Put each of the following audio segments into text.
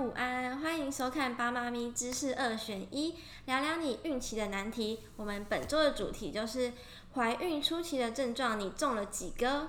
午安，欢迎收看《八妈咪知识二选一》，聊聊你孕期的难题。我们本周的主题就是怀孕初期的症状，你中了几个？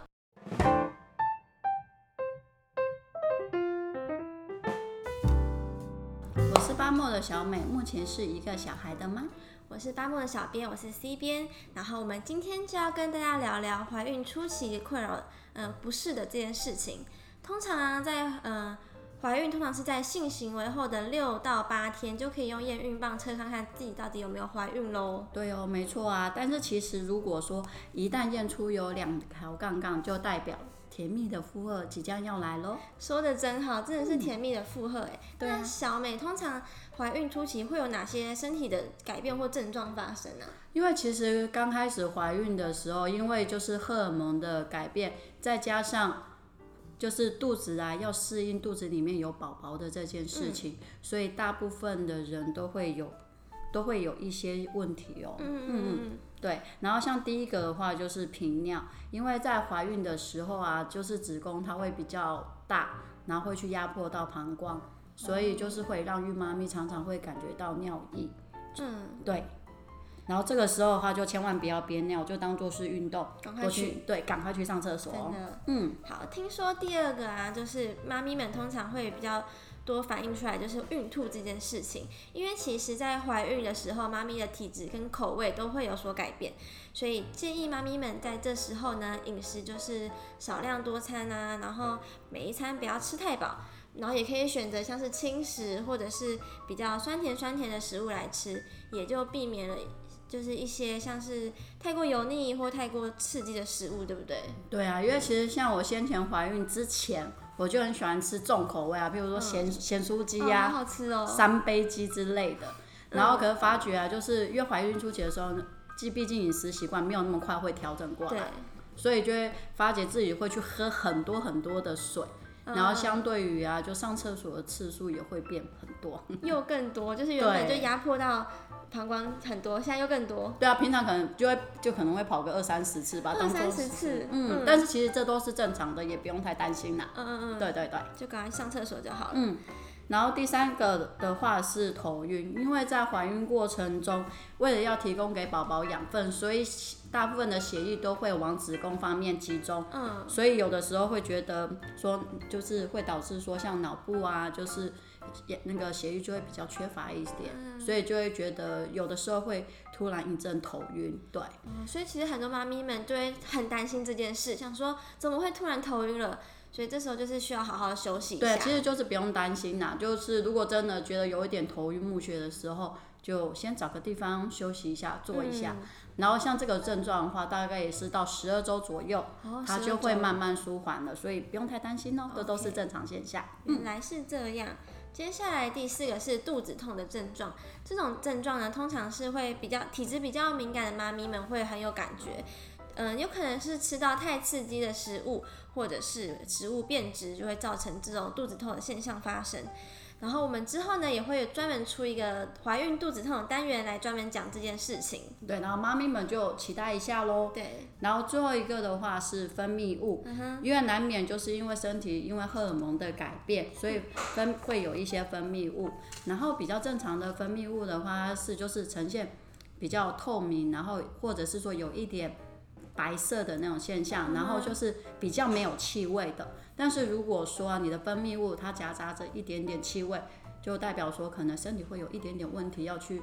我是八莫的小美，目前是一个小孩的妈。我是八莫的小编，我是 C 编。然后我们今天就要跟大家聊聊怀孕初期困扰，呃，不适的这件事情。通常啊，在呃。怀孕通常是在性行为后的六到八天就可以用验孕棒测看看自己到底有没有怀孕喽。对哦，没错啊。但是其实如果说一旦验出有两条杠杠，就代表甜蜜的负荷即将要来喽。说的真好，真的是甜蜜的负荷哎。对啊。那小美通常怀孕初期会有哪些身体的改变或症状发生呢？因为其实刚开始怀孕的时候，因为就是荷尔蒙的改变，再加上。就是肚子啊，要适应肚子里面有宝宝的这件事情，嗯，所以大部分的人都会有，都会有一些问题哦。嗯嗯嗯，对。然后像第一个的话就是频尿，因为在怀孕的时候啊，就是子宫它会比较大，然后会去压迫到膀胱，所以就是会让孕妈咪常常会感觉到尿意。嗯，对。然后这个时候的话，就千万不要憋尿，就当做是运动，赶快去，对，赶快去上厕所。真的，嗯，好。听说第二个啊，就是妈咪们通常会比较多反映出来，就是孕吐这件事情。因为其实，在怀孕的时候，妈咪的体质跟口味都会有所改变，所以建议妈咪们在这时候呢，饮食就是少量多餐啊，然后每一餐不要吃太饱，然后也可以选择像是轻食或者是比较酸甜酸甜的食物来吃，也就避免了。就是一些像是太过油腻或太过刺激的食物，对不对？对啊，因为其实像我先前怀孕之前，我就很喜欢吃重口味啊，比如说咸咸酥鸡呀、好好吃哦，三杯鸡之类的。然后可是发觉啊，就是因为怀孕初期的时候，既毕竟饮食习惯没有那么快会调整过来，所以就会发觉自己会去喝很多很多的水，然后相对于啊，就上厕所的次数也会变很多，又更多，就是 原本就压迫到。膀胱很多，现在又更多。对啊，平常可能就会就可能会跑个二三十次吧，二三十次，嗯，嗯，但是其实这都是正常的，也不用太担心啦。嗯嗯嗯，对对对，就赶快上厕所就好了。嗯，然后第三个的话是头晕，因为在怀孕过程中，为了要提供给宝宝养分，所以大部分的血液都会往子宫方面集中。嗯，所以有的时候会觉得说，就是会导致说像脑部啊，就是。那个血液就会比较缺乏一点，嗯，所以就会觉得有的时候会突然一阵头晕，对。嗯，所以其实很多妈咪们就会很担心这件事，想说怎么会突然头晕了？所以这时候就是需要好好休息一下。对，其实就是不用担心啦，就是如果真的觉得有一点头晕目眩的时候，就先找个地方休息一下，坐一下。嗯，然后像这个症状的话，大概也是到十二周左右，哦，它就会慢慢舒缓了，所以不用太担心哦，这都是正常现象。嗯，原来是这样。接下来第四个是肚子痛的症状，这种症状呢，通常是会比较体质比较敏感的妈咪们会很有感觉，嗯，有可能是吃到太刺激的食物，或者是食物变质，就会造成这种肚子痛的现象发生。然后我们之后呢，也会有专门出一个怀孕肚子痛的单元来专门讲这件事情。对，然后妈咪们就期待一下喽。对。然后最后一个的话是分泌物，嗯，因为难免就是因为身体因为荷尔蒙的改变，所以分会有一些分泌物。然后比较正常的分泌物的话是就是呈现比较透明，然后或者是说有一点白色的那种现象，然后就是比较没有气味的。但是如果说啊，你的分泌物它夹杂着一点点气味，就代表说可能身体会有一点点问题，要去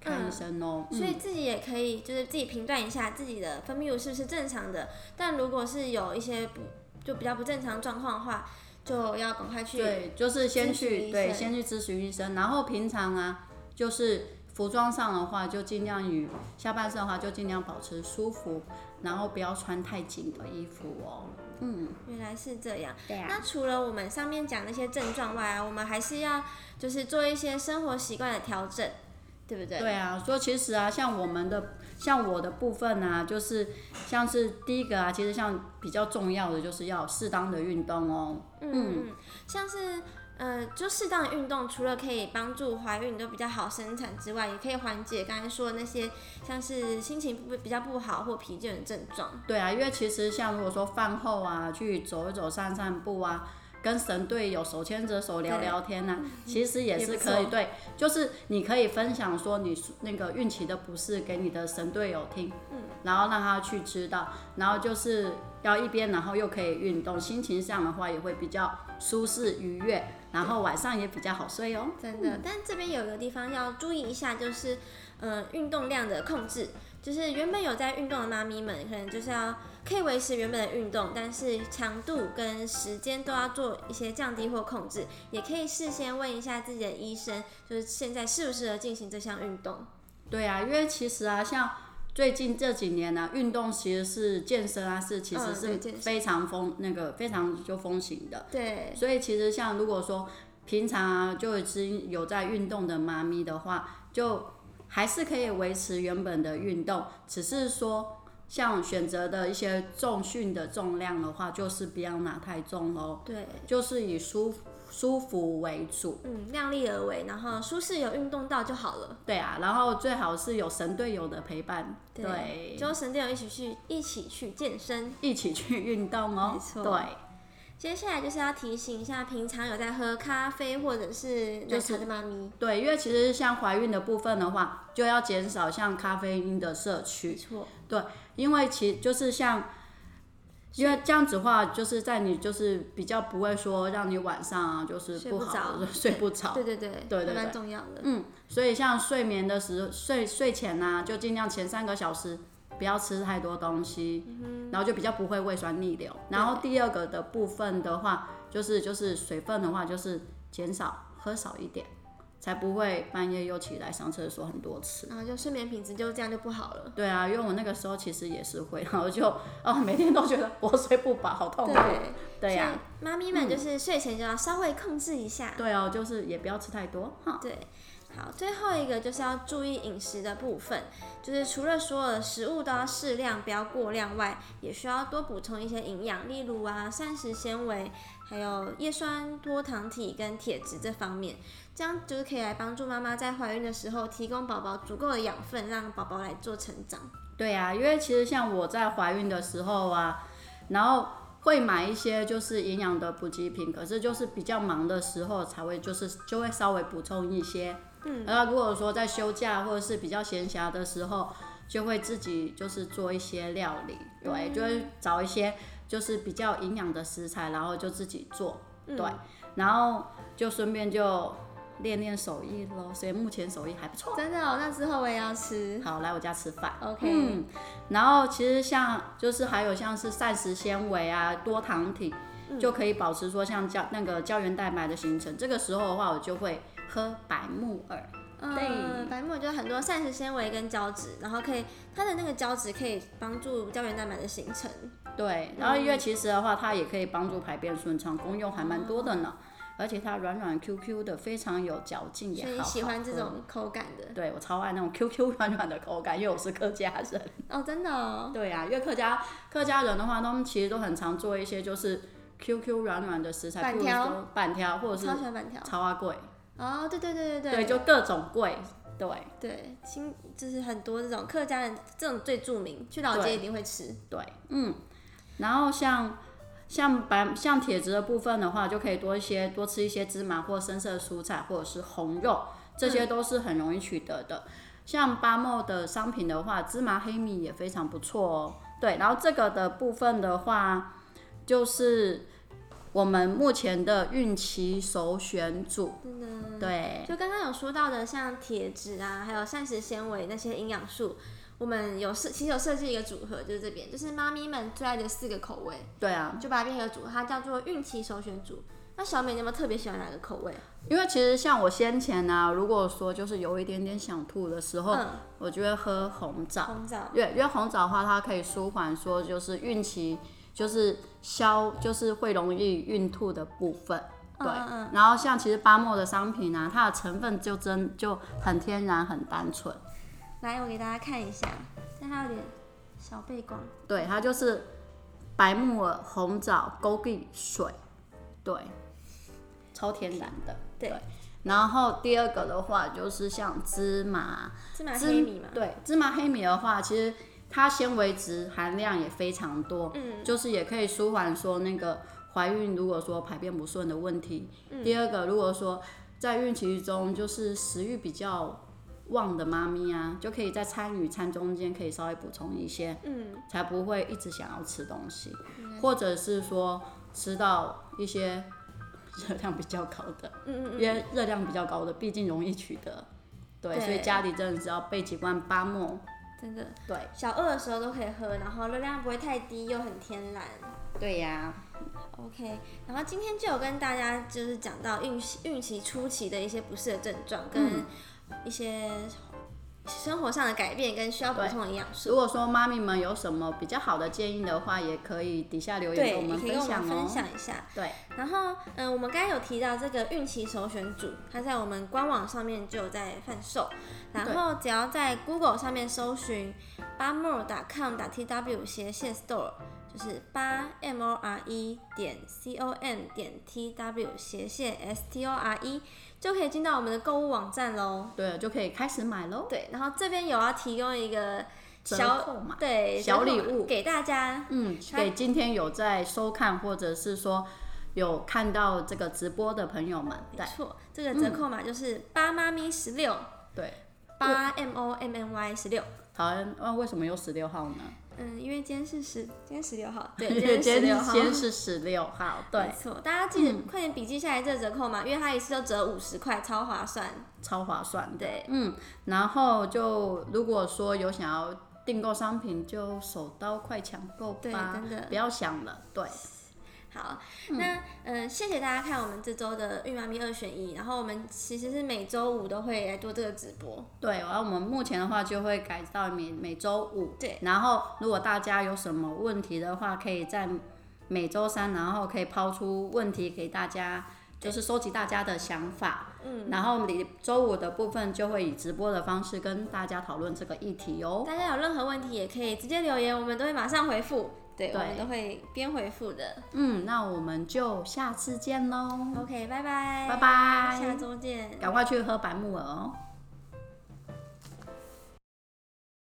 看医生哦。嗯，所以自己也可以就是自己评断一下自己的分泌物是不是正常的。但如果是有一些不就比较不正常状况的话，就要赶快去对，就是先去对，先去咨询医生。然后平常啊，就是服装上的话，就尽量与下半身的话就尽量保持舒服，然后不要穿太紧的衣服哦。嗯，原来是这样。对啊。那除了我们上面讲那些症状外啊，我们还是要就是做一些生活习惯的调整，对不对？对啊，所以其实啊，像我们的，像我的部分啊，就是像是第一个啊，其实像比较重要的就是要适当的运动哦。嗯嗯，像是。呃，就适当运动，除了可以帮助怀孕都比较好生产之外，也可以缓解刚才说的那些像是心情不比较不好或疲倦的症状。对啊，因为其实像如果说饭后啊，去走一走、散散步啊，跟神队友手牵着手聊聊天呐、啊，其实也是可以。对，就是你可以分享说你那个孕期的不适给你的神队友听，嗯，然后让他去知道，然后就是要一边，然后又可以运动，心情上的话也会比较舒适愉悦，然后晚上也比较好睡哦。真的，但这边有个地方要注意一下，就是呃运动量的控制，就是原本有在运动的妈咪们，可能就是要。可以维持原本的运动，但是强度跟时间都要做一些降低或控制。也可以事先问一下自己的医生，就是现在适不适合进行这项运动。对啊，因为其实啊，像最近这几年呢、啊，运动其实是健身啊，是其实是非常风、嗯、那个非常就风行的。对。所以其实像如果说平常啊就已经有在运动的妈咪的话，就还是可以维持原本的运动，只是说。像选择的一些重训的重量的话，就是不要拿太重喽。对，就是以舒舒服为主。嗯，量力而为，然后舒适有运动到就好了。对啊，然后最好是有神队友的陪伴。对，对就神队友一起去一起去健身，一起去运动哦。没错。对。接下来就是要提醒一下，平常有在喝咖啡或者是奶茶的妈咪。就是，对，因为其实像怀孕的部分的话，就要减少像咖啡因的摄取。没错。对。因为其就是像，因为这样子的话，就是在你就是比较不会说让你晚上啊就是不好睡不，着，对对对，对对对，蛮重要的。嗯，所以像睡眠的时候，睡睡前呢、啊，就尽量前三个小时不要吃太多东西，嗯、然后就比较不会胃酸逆流。然后第二个的部分的话，就是就是水分的话，就是减少喝少一点。才不会半夜又起来上厕所很多次，然后就睡眠品质就这样就不好了。对啊，因为我那个时候其实也是会，然后就哦每天都觉得我睡不饱，好痛苦。对，对呀、啊，妈咪们就是睡前就要稍微控制一下。嗯、对哦，就是也不要吃太多哈。对。好，最后一个就是要注意饮食的部分，就是除了所有的食物都要适量，不要过量外，也需要多补充一些营养，例如啊膳食纤维，还有叶酸、多糖体跟铁质这方面，这样就是可以来帮助妈妈在怀孕的时候提供宝宝足够的养分，让宝宝来做成长。对啊，因为其实像我在怀孕的时候啊，然后会买一些就是营养的补给品，可是就是比较忙的时候才会就是就会稍微补充一些。嗯，然后如果说在休假或者是比较闲暇的时候，就会自己就是做一些料理，对，嗯、就会找一些就是比较营养的食材，然后就自己做，对，嗯、然后就顺便就练练手艺咯。所以目前手艺还不错。真的哦，那之后我也要吃。好，来我家吃饭。OK。嗯，然后其实像就是还有像是膳食纤维啊、多糖体，嗯、就可以保持说像胶那个胶原蛋白的形成。这个时候的话，我就会。喝白木耳，对，嗯、白木耳就很多膳食纤维跟胶质，然后可以它的那个胶质可以帮助胶原蛋白的形成。对，然后因为其实的话，它也可以帮助排便顺畅，功用还蛮多的呢。嗯、而且它软软 Q Q 的，非常有嚼劲，也好，好。所以你喜欢这种口感的？对，我超爱那种 Q Q 软软的口感，因为我是客家人。哦，真的、哦？对呀、啊，因为客家客家人的话，他们其实都很常做一些就是 Q Q 软软的食材，板条、板条或者是超喜欢板条、超阿贵。哦，对对对对对，对，就各种贵，对。对，新就是很多这种客家人这种最著名，去老街一定会吃，对，对，嗯，然后像像白像铁质的部分的话，就可以多一些多吃一些芝麻或深色蔬菜或者是红肉，这些都是很容易取得的。嗯、像巴莫的商品的话，芝麻黑米也非常不错哦，对，然后这个的部分的话就是。我们目前的孕期首选组，真的，对，就刚刚有说到的，像铁质啊，还有膳食纤维那些营养素，我们有设，其实有设计一个组合，就是这边，就是妈咪们最爱的四个口味。对啊，就把它变成一个组合，它叫做孕期首选组。那小美，你有没有特别喜欢哪个口味？因为其实像我先前呢、啊，如果说就是有一点点想吐的时候，嗯、我就会喝红枣。红枣，对，因为红枣的话，它可以舒缓说就是孕期。就是消，就是会容易孕吐的部分，对。然后像其实巴莫的商品呢、啊，它的成分就真就很天然，很单纯。来，我给大家看一下，但它有点小背光。对，它就是白木耳、红枣、枸杞水，对，超天然的。对。对，然后第二个的话就是像芝麻，芝麻黑米嘛。对，芝麻黑米的话，其实。它纤维质含量也非常多，嗯，就是也可以舒缓说那个怀孕如果说排便不顺的问题。嗯、第二个，如果说在孕期中就是食欲比较旺的妈咪啊，就可以在餐与餐中间可以稍微补充一些，嗯，才不会一直想要吃东西，嗯、或者是说吃到一些 热量比较高的，嗯嗯嗯，因为热量比较高的毕竟容易取得，对，对所以家里真的是要备几罐巴莫，真的，对，小饿的时候都可以喝，然后热量不会太低，又很天然，对呀、啊，OK，然后今天就有跟大家就是讲到孕孕期初期的一些不适的症状跟、嗯。一些生活上的改变跟需要补充的营养素。如果说妈咪们有什么比较好的建议的话，也可以底下留言跟我们分享哦。对，可以跟我们分享一下。对。然后，嗯，我们刚刚有提到这个孕期首选组，它在我们官网上面就有在贩售。然后，只要在 Google 上面搜寻 bamore.com.tw 斜线 store，就是八 m o r e 点 c o m 点 t w 斜线 s t o r e。就可以进到我们的购物网站喽，对，就可以开始买喽。对，然后这边有要提供一个小对，小礼物给大家。嗯，给今天有在收看或者是说有看到这个直播的朋友们。没错，这个折扣码就是八妈咪十六。对，八 M O M N Y 十六。好，那为什么有十六号呢？嗯，因为今天是十，今天十六号，对，今天十六号，今天是十六号，对，没错，大家记得快点笔记下来这个折扣嘛，因为它一次就折五十块，超划算，超划算，对，嗯，然后就如果说有想要订购商品，就手刀快抢购吧，对，真的，不要想了，对。好，那嗯、呃，谢谢大家看我们这周的孕妈咪二选一，然后我们其实是每周五都会来做这个直播。对，然后我们目前的话就会改到每每周五。对。然后如果大家有什么问题的话，可以在每周三，然后可以抛出问题给大家，就是收集大家的想法。嗯。然后你周五的部分就会以直播的方式跟大家讨论这个议题哦。大家有任何问题也可以直接留言，我们都会马上回复。对，对，我们都会边回复的。嗯，那我们就下次见喽。OK，拜拜。拜拜，下周见。赶快去喝白木耳哦。